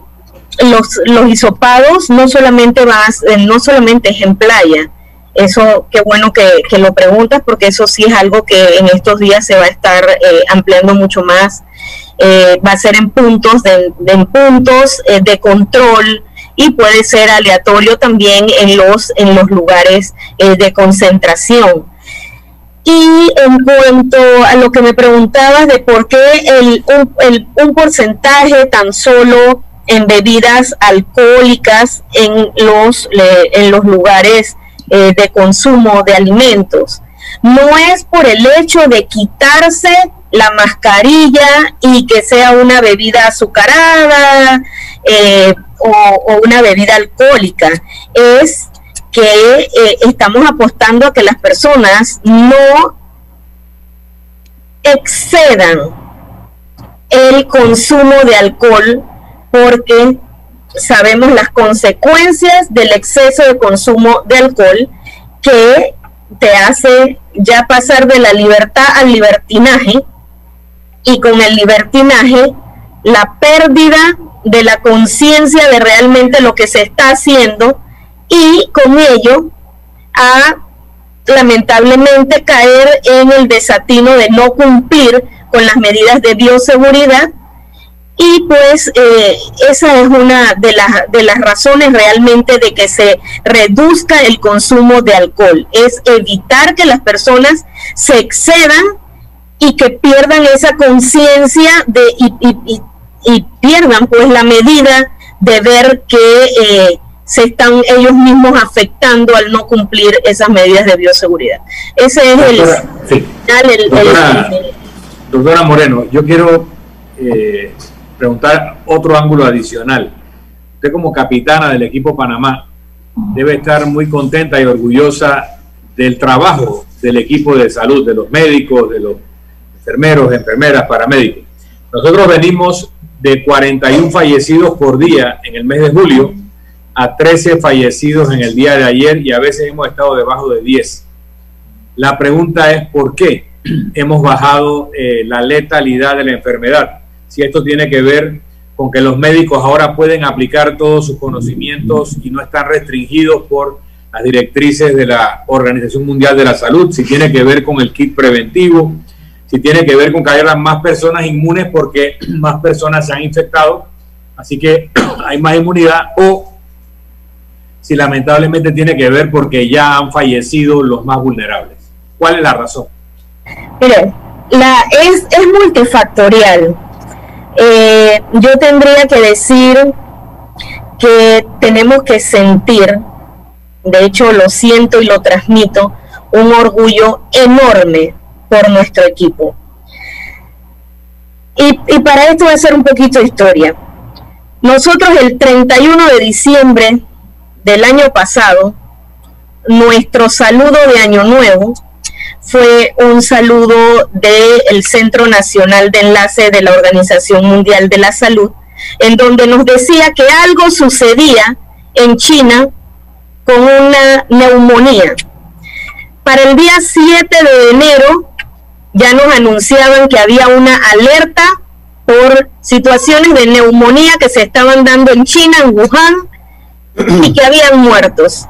los, los hisopados no solamente vas, eh, no solamente es en playa, eso qué bueno que, lo preguntas porque eso sí es algo que en estos días se va a estar ampliando mucho más. Eh, va a ser en puntos de, en puntos eh, de control y puede ser aleatorio también en los en los lugares eh, de concentración. Y en cuanto a lo que me preguntabas de por qué el, un porcentaje tan solo en bebidas alcohólicas en los, en los lugares de consumo de alimentos. No es por el hecho de quitarse la mascarilla y que sea una bebida azucarada eh, o, una bebida alcohólica. Es que eh, estamos apostando a que las personas no excedan el consumo de alcohol porque sabemos las consecuencias del exceso de consumo de alcohol que te hace ya pasar de la libertad al libertinaje y con el libertinaje la pérdida de la conciencia de realmente lo que se está haciendo y con ello a lamentablemente caer en el desatino de no cumplir con las medidas de bioseguridad y pues eh, esa es una de las, de las razones realmente de que se reduzca el consumo de alcohol, es evitar que las personas se excedan y que pierdan esa conciencia de y, y, pierdan pues la medida de ver que eh, se están ellos mismos afectando al no cumplir esas medidas de bioseguridad. Ese es el, doctora, Moreno, yo quiero eh, preguntar otro ángulo adicional. Usted como capitana del equipo Panamá debe estar muy contenta y orgullosa del trabajo del equipo de salud, de los médicos, de los enfermeros, enfermeras, paramédicos. Nosotros venimos de 41 fallecidos por día en el mes de julio a 13 fallecidos en el día de ayer y a veces hemos estado debajo de 10. La pregunta es por qué hemos bajado eh, la letalidad de la enfermedad. Si esto tiene que ver con que los médicos ahora pueden aplicar todos sus conocimientos y no están restringidos por las directrices de la Organización Mundial de la Salud, si tiene que ver con el kit preventivo, si tiene que ver con que haya más personas inmunes porque más personas se han infectado, así que hay más inmunidad, o si lamentablemente tiene que ver porque ya han fallecido los más vulnerables. ¿Cuál es la razón? Mire, la, es, es multifactorial. Eh, yo tendría que decir que tenemos que sentir, de hecho lo siento y lo transmito, un orgullo enorme por nuestro equipo. Y, y para esto voy a hacer un poquito de historia. Nosotros el 31 de diciembre del año pasado, nuestro saludo de Año Nuevo fue un saludo del Centro Nacional de Enlace de la Organización Mundial de la Salud, en donde nos decía que algo sucedía en China con una neumonía. Para el día 7 de enero ya nos anunciaban que había una alerta por situaciones de neumonía que se estaban dando en China, en Wuhan, y que habían muertos.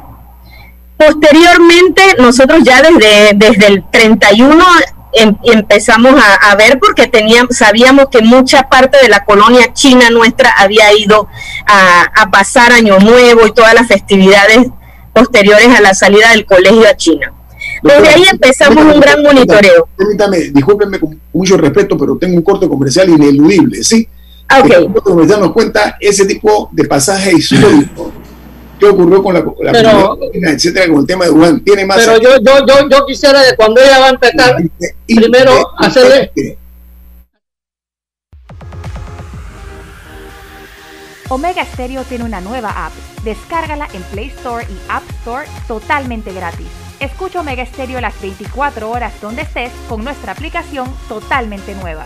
Posteriormente, nosotros ya desde, desde el 31 em, empezamos a, ver porque teníamos, sabíamos que mucha parte de la colonia china nuestra había ido a, a pasar Año Nuevo y todas las festividades posteriores a la salida del colegio a China. Desde ahí empezamos un gran monitoreo. Permítame, discúlpenme con mucho respeto, pero tengo un corte comercial ineludible, ¿sí? Ah, ok. El corte comercial nos cuenta ese tipo de pasaje histórico. ¿Qué ocurrió con la, la Pero- comunidad, etcétera, con el tema de Wuhan? Tiene más. Pero yo, yo, yo, yo quisiera que cuando ella va a empezar, primero hacerle Omega Stereo tiene una nueva app. Descárgala en Play Store y App Store totalmente gratis. Escucha Omega Stereo las 24 horas donde estés con nuestra aplicación totalmente nueva.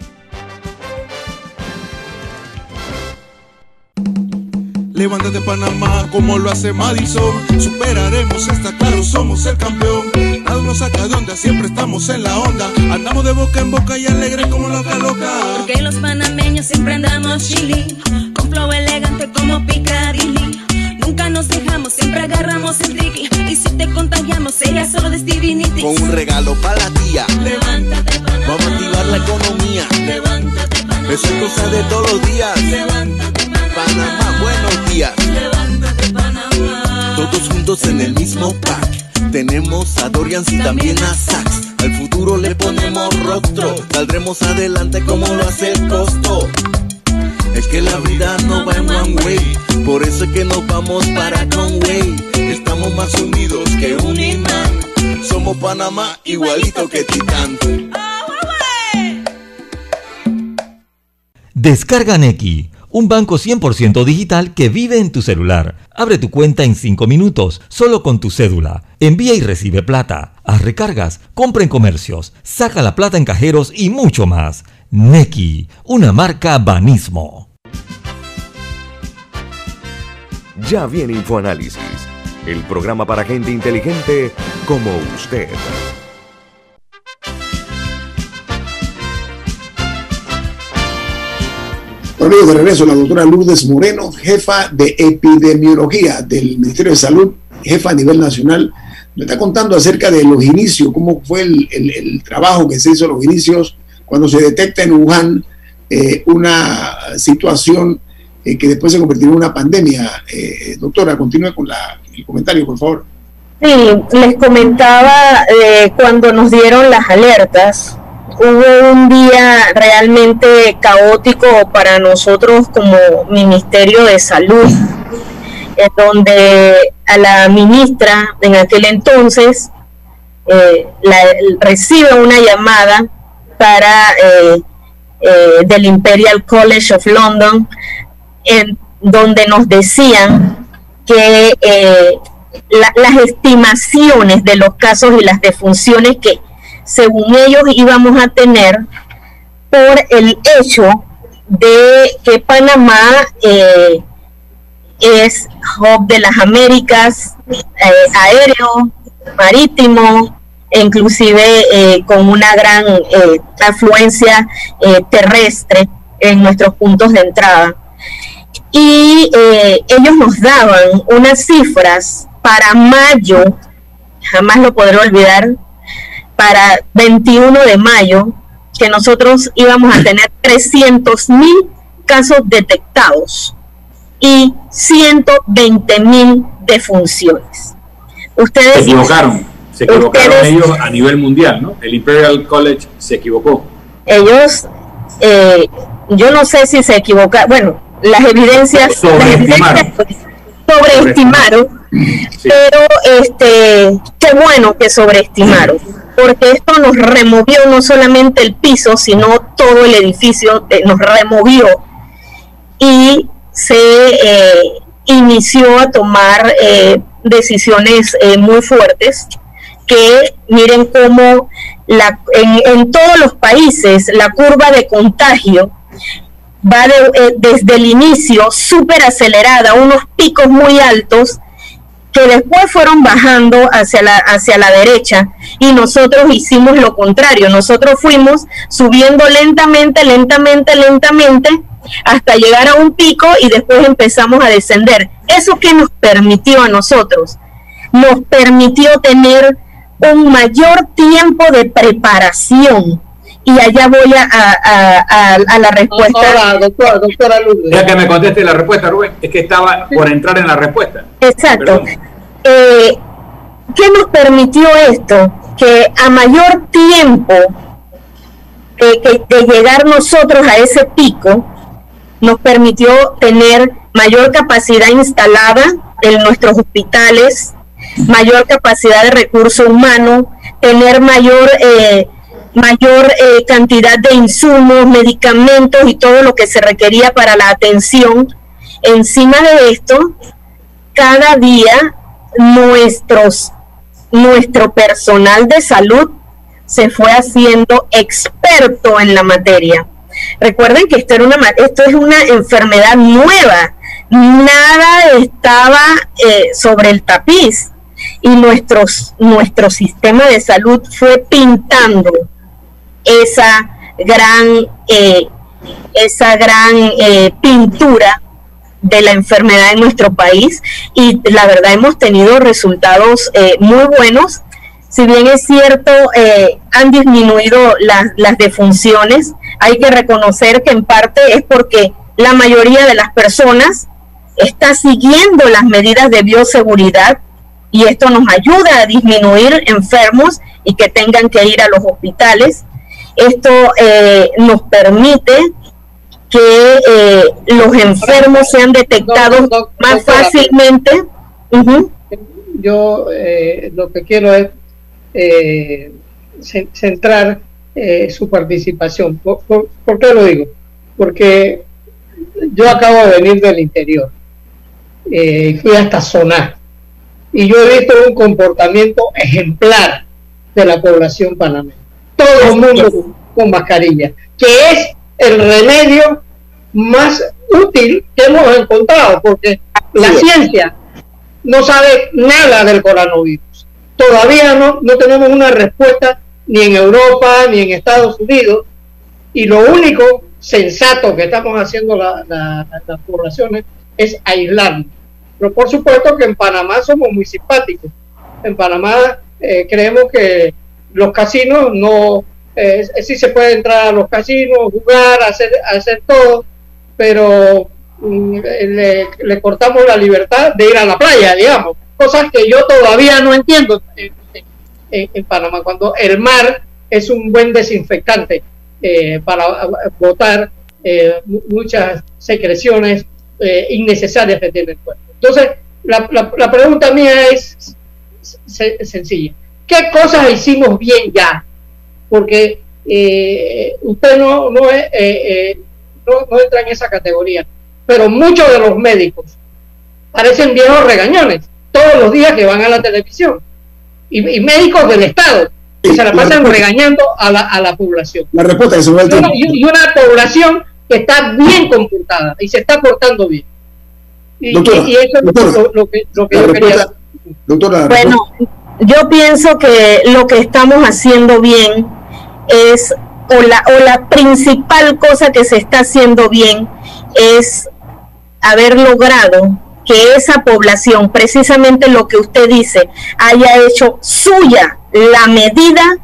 Levántate Panamá como lo hace Madison. Superaremos, está claro, somos el campeón. Nada nos saca de onda, siempre estamos en la onda. Andamos de boca en boca y alegres como loca loca. Porque los panameños siempre andamos chili, con flow elegante como Picadilly. Nunca nos dejamos, siempre agarramos el tricky. Y si te contagiamos, sería solo de Stevie Con un regalo para la tía. Levántate, Panamá. Vamos a activar la economía. Levántate, Panamá. Eso es cosa de todos los días. Levántate, Panamá, buenos Levántate, Panamá. Todos juntos en el mismo pack. Tenemos a Dorian y también a Sax. Al futuro le ponemos rostro. Saldremos adelante como lo hace el costo. Es que la vida no va en one way. Por eso es que nos vamos para Conway. Estamos más unidos que un imán. Somos Panamá igualito que Titán. Descarga Neki, un banco 100% digital que vive en tu celular. Abre tu cuenta en 5 minutos, solo con tu cédula. Envía y recibe plata. Haz recargas, compra en comercios, saca la plata en cajeros y mucho más. Neki, una marca Banismo. Ya viene InfoAnálisis, el programa para gente inteligente como usted. Amigos, de regreso, la doctora Lourdes Moreno, jefa de epidemiología del Ministerio de Salud, jefa a nivel nacional, me está contando acerca de los inicios, cómo fue el, el- el trabajo que se hizo a los inicios cuando se detecta en Wuhan eh, una situación eh, que después se convirtió en una pandemia. Eh, doctora, continúe con la- el comentario, por favor. Sí, les comentaba eh, cuando nos dieron las alertas, hubo un día realmente caótico para nosotros como Ministerio de Salud, en donde a la ministra en aquel entonces eh, la- recibe una llamada para eh, eh, del Imperial College of London, en donde nos decían que eh, la- las estimaciones de los casos y las defunciones que según ellos íbamos a tener por el hecho de que Panamá eh, es hub de las Américas, eh, aéreo, marítimo, e inclusive eh, con una gran afluencia terrestre en nuestros puntos de entrada. Y ellos nos daban unas cifras para mayo, jamás lo podré olvidar, para 21 de mayo, que nosotros íbamos a tener 300 mil casos detectados y 120 mil defunciones. Ustedes se equivocaron, se equivocaron ellos a nivel mundial, ¿no? El Imperial College se equivocó. Ellos, eh, yo no sé si se equivocaron, bueno, las evidencias, sobreestimaron, sobreestimaron pero este, qué bueno que sobreestimaron porque esto nos removió no solamente el piso, sino todo el edificio, eh, nos removió. Y se eh, inició a tomar eh, decisiones muy fuertes que miren cómo la, en, todos los países la curva de contagio va desde el inicio súper acelerada, unos picos muy altos que después fueron bajando hacia la, hacia la derecha y nosotros hicimos lo contrario, nosotros fuimos subiendo lentamente, lentamente, lentamente hasta llegar a un pico y después empezamos a descender. ¿Eso que nos permitió a nosotros? Nos permitió tener un mayor tiempo de preparación. Y allá voy a, a, la respuesta. doctora, doctora Ya que me conteste la respuesta, Rubén, es que estaba por entrar en la respuesta. Exacto. Eh, ¿Qué nos permitió esto? Que a mayor tiempo de, de llegar nosotros a ese pico, nos permitió tener mayor capacidad instalada en nuestros hospitales, mayor capacidad de recurso humano, tener mayor, eh, mayor eh, cantidad de insumos, medicamentos y todo lo que se requería para la atención. Encima de esto, cada día nuestros, nuestro personal de salud se fue haciendo experto en la materia. Recuerden que esto, era una, esto es una enfermedad nueva, nada estaba eh, sobre el tapiz y nuestros, nuestro sistema de salud fue pintando esa gran, eh, esa gran eh, pintura de la enfermedad en nuestro país y la verdad hemos tenido resultados muy buenos. Si bien es cierto, han disminuido las, las defunciones, hay que reconocer que en parte es porque la mayoría de las personas está siguiendo las medidas de bioseguridad y esto nos ayuda a disminuir enfermos y que tengan que ir a los hospitales. Esto eh, nos permite que eh, los enfermos sean detectados más fácilmente. Yo eh, lo que quiero es centrar su participación. ¿Por, qué lo digo? Porque yo acabo de venir del interior, fui hasta Sonar, y yo he visto un comportamiento ejemplar de la población panameña. Todo el mundo con mascarilla, que es el remedio más útil que hemos encontrado, porque la ciencia no sabe nada del coronavirus. Todavía no, no tenemos una respuesta ni en Europa, ni en Estados Unidos. Y lo único sensato que estamos haciendo las poblaciones es aislarnos. Pero por supuesto que en Panamá somos muy simpáticos. En Panamá eh, creemos que los casinos no, eh, sí se puede entrar a los casinos, jugar, hacer, hacer todo, pero mm, le, cortamos la libertad de ir a la playa, digamos. Cosas que yo todavía no entiendo en, Panamá, cuando el mar es un buen desinfectante eh, para botar eh, muchas secreciones eh, innecesarias que tiene el cuerpo. Entonces, la, la, pregunta mía es sencilla. ¿Qué cosas hicimos bien ya? Porque usted no, no, no, no entra en esa categoría, pero muchos de los médicos parecen viejos regañones todos los días que van a la televisión y, médicos del Estado que se la pasan regañando a la, a la población. La respuesta es una, y una población que está bien comportada y se está portando bien. Y, Doctora, y eso es lo- que, lo que yo quería. doctora, Bueno, yo pienso que lo que estamos haciendo bien es, o la, o la principal cosa que se está haciendo bien es haber logrado que esa población, precisamente lo que usted dice, haya hecho suya la medida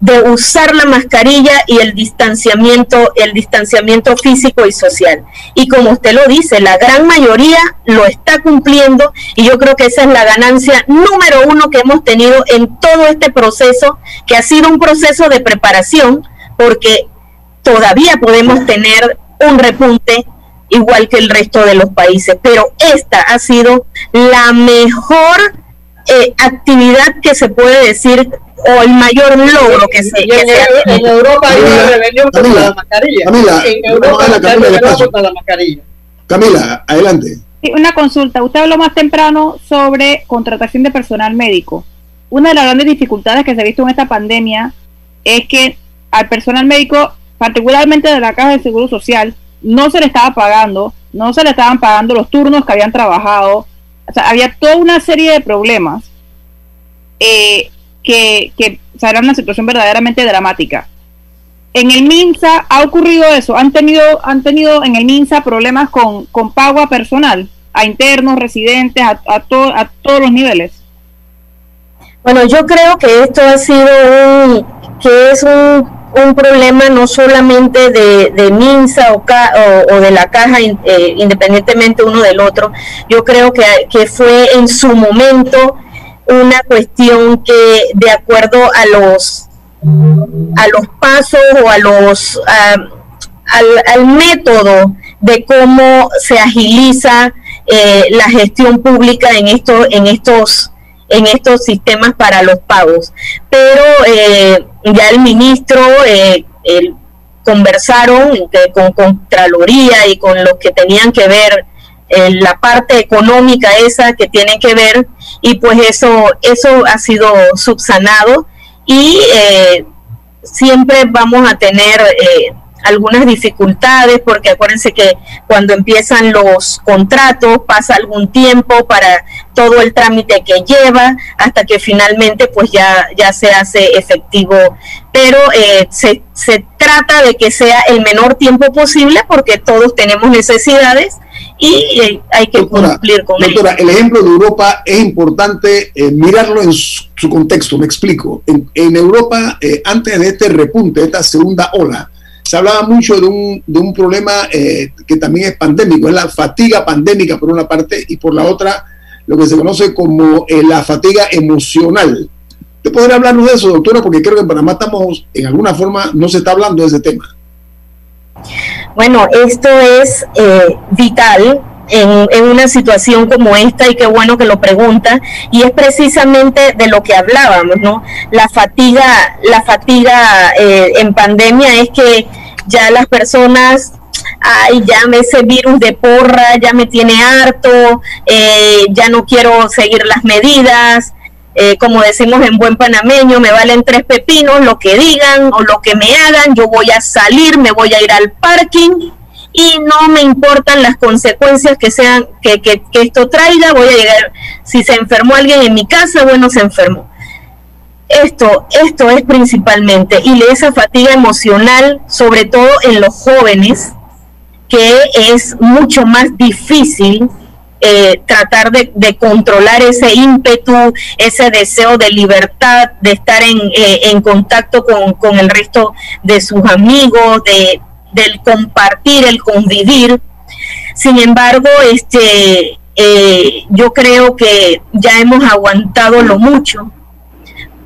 de usar la mascarilla y el distanciamiento, el distanciamiento físico y social. Y como usted lo dice, la gran mayoría lo está cumpliendo y yo creo que esa es la ganancia número uno que hemos tenido en todo este proceso, que ha sido un proceso de preparación, porque todavía podemos tener un repunte igual que el resto de los países, pero esta ha sido la mejor eh, actividad que se puede decir o el mayor logro que se, que en, se en. Europa hay una Camila, rebelión contra Camila, la mascarilla. Camila, en Europa a la se ha Camila rebelado despacio. contra la mascarilla. Camila, adelante. Sí, una consulta. Usted habló más temprano sobre contratación de personal médico. Una de las grandes dificultades que se ha visto en esta pandemia es que al personal médico, particularmente de la Caja de Seguro Social, no se le estaba pagando, no se le estaban pagando los turnos que habían trabajado. O sea, había toda una serie de problemas eh, que, que o sea, era una situación verdaderamente dramática. En el MINSA ha ocurrido eso. Han tenido, han tenido en el MINSA problemas con, con pago a personal, a internos, residentes, a, a, to- a todos los niveles. Bueno, yo creo que esto ha sido un, que es un, un problema no solamente de, de MINSA o, ca- o, o de la caja, eh, independientemente uno del otro. Yo creo que, que fue en su momento una cuestión que de acuerdo a los a los pasos o a los a- al, al método de cómo se agiliza eh, la gestión pública en estos en estos en estos sistemas para los pagos. Pero eh, ya el ministro eh, el- conversaron que con contraloría y con los que tenían que ver eh, la parte económica esa que tienen que ver y pues eso eso ha sido subsanado y eh, siempre vamos a tener eh, algunas dificultades porque acuérdense que cuando empiezan los contratos pasa algún tiempo para todo el trámite que lleva hasta que finalmente pues ya, ya se hace efectivo. Pero eh, se, se trata de que sea el menor tiempo posible porque todos tenemos necesidades y eh, hay que cumplir con ello. Doctora, el ejemplo de Europa es importante eh, mirarlo en su, su contexto. Me explico. En, en Europa, eh, antes de este repunte, de esta segunda ola, se hablaba mucho de un, de un problema eh, que también es pandémico, es la fatiga pandémica por una parte y por la otra lo que se conoce como la fatiga emocional. ¿Usted podría hablarnos de eso, doctora? Porque creo que en Panamá estamos, en alguna forma, no se está hablando de ese tema. Bueno, esto es eh, vital en, una situación como esta y qué bueno que lo pregunta y es precisamente de lo que hablábamos, ¿no? La fatiga, la fatiga eh, en pandemia es que ya las personas ay, ya me ese virus de porra ya me tiene harto, eh, ya no quiero seguir las medidas, eh, como decimos en buen panameño, me valen tres pepinos, lo que digan o lo que me hagan, yo voy a salir, me voy a ir al parking y no me importan las consecuencias que sean que, que, que esto traiga, voy a llegar, si se enfermó alguien en mi casa, bueno, se enfermó. Esto, esto es principalmente, y esa fatiga emocional, sobre todo en los jóvenes, que es mucho más difícil eh, tratar de, controlar ese ímpetu, ese deseo de libertad, de estar en, eh, contacto con, con, el resto de sus amigos, de, del compartir, el convivir. Sin embargo, este, eh, yo creo que ya hemos aguantado lo mucho,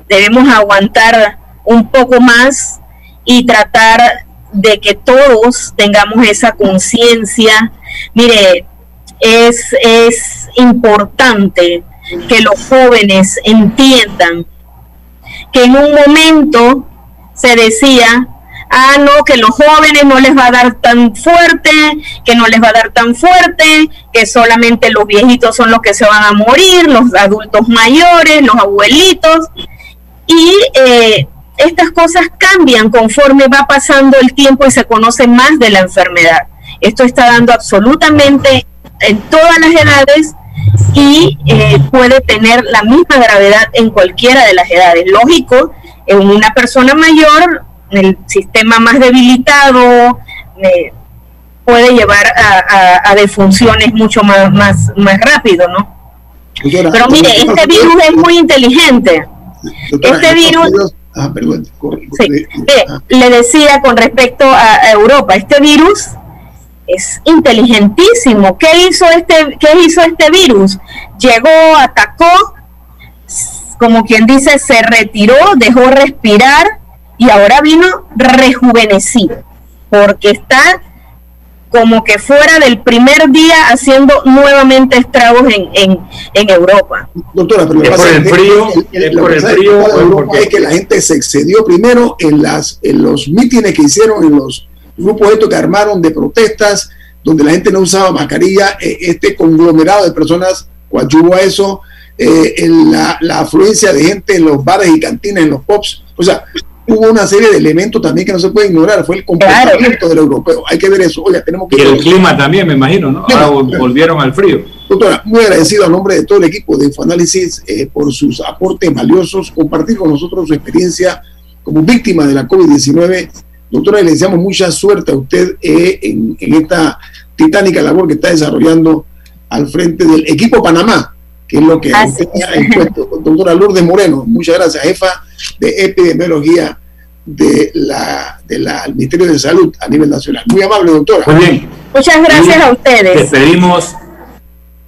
debemos aguantar un poco más y tratar de que todos tengamos esa conciencia. Mire, es, es importante que los jóvenes entiendan que en un momento se decía, ah, no, que los jóvenes no les va a dar tan fuerte, que no les va a dar tan fuerte, que solamente los viejitos son los que se van a morir, los adultos mayores, los abuelitos. Y eh, estas cosas cambian conforme va pasando el tiempo y se conoce más de la enfermedad. Esto está dando absolutamente en todas las edades y eh, puede tener la misma gravedad en cualquiera de las edades. Lógico, en una persona mayor, el sistema más debilitado eh, puede llevar a, defunciones mucho más, más, más rápido, ¿no? Pero mire, este virus es muy inteligente. este virus... Ah, perdón, le decía con respecto a Europa, este virus es inteligentísimo. ¿Qué hizo este, qué hizo este virus? Llegó, atacó, como quien dice, se retiró, dejó respirar y ahora vino rejuvenecido, porque está como que fuera del primer día haciendo nuevamente estragos en, en, en Europa. Doctora, pero es por el frío, es por el frío, es que la gente se excedió primero en las en los mítines que hicieron en los grupos estos que armaron de protestas, donde la gente no usaba mascarilla, eh, este conglomerado de personas coadyuvó a eso, eh, en la, afluencia de gente en los bares y cantinas, en los pops, o sea, hubo una serie de elementos también que no se puede ignorar, fue el comportamiento del europeo, hay que ver eso, oiga, tenemos que... Y el clima también, me imagino, ¿no? Ahora volvieron al frío. Doctora, muy agradecido a nombre de todo el equipo de Infoanálisis eh, por sus aportes valiosos, compartir con nosotros su experiencia como víctima de la COVID-19 Doctora, le deseamos mucha suerte a usted eh, en, esta titánica labor que está desarrollando al frente del equipo Panamá, que es lo que ha impuesto. Doctora Lourdes Moreno, muchas gracias, jefa de epidemiología de la, del Ministerio de Salud a nivel nacional. Muy amable, doctora. Muy bien. Muchas gracias a ustedes. Despedimos,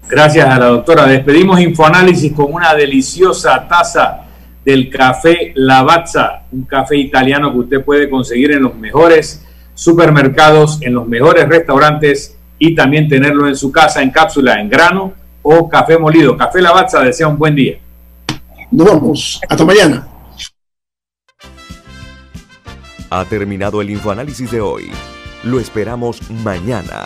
gracias a la doctora, despedimos Infoanálisis con una deliciosa taza del café Lavazza, un café italiano que usted puede conseguir en los mejores supermercados, en los mejores restaurantes y también tenerlo en su casa en cápsula, en grano o café molido. Café Lavazza desea un buen día. Nos vemos. Hasta mañana. Ha terminado el infoanálisis de hoy. Lo esperamos mañana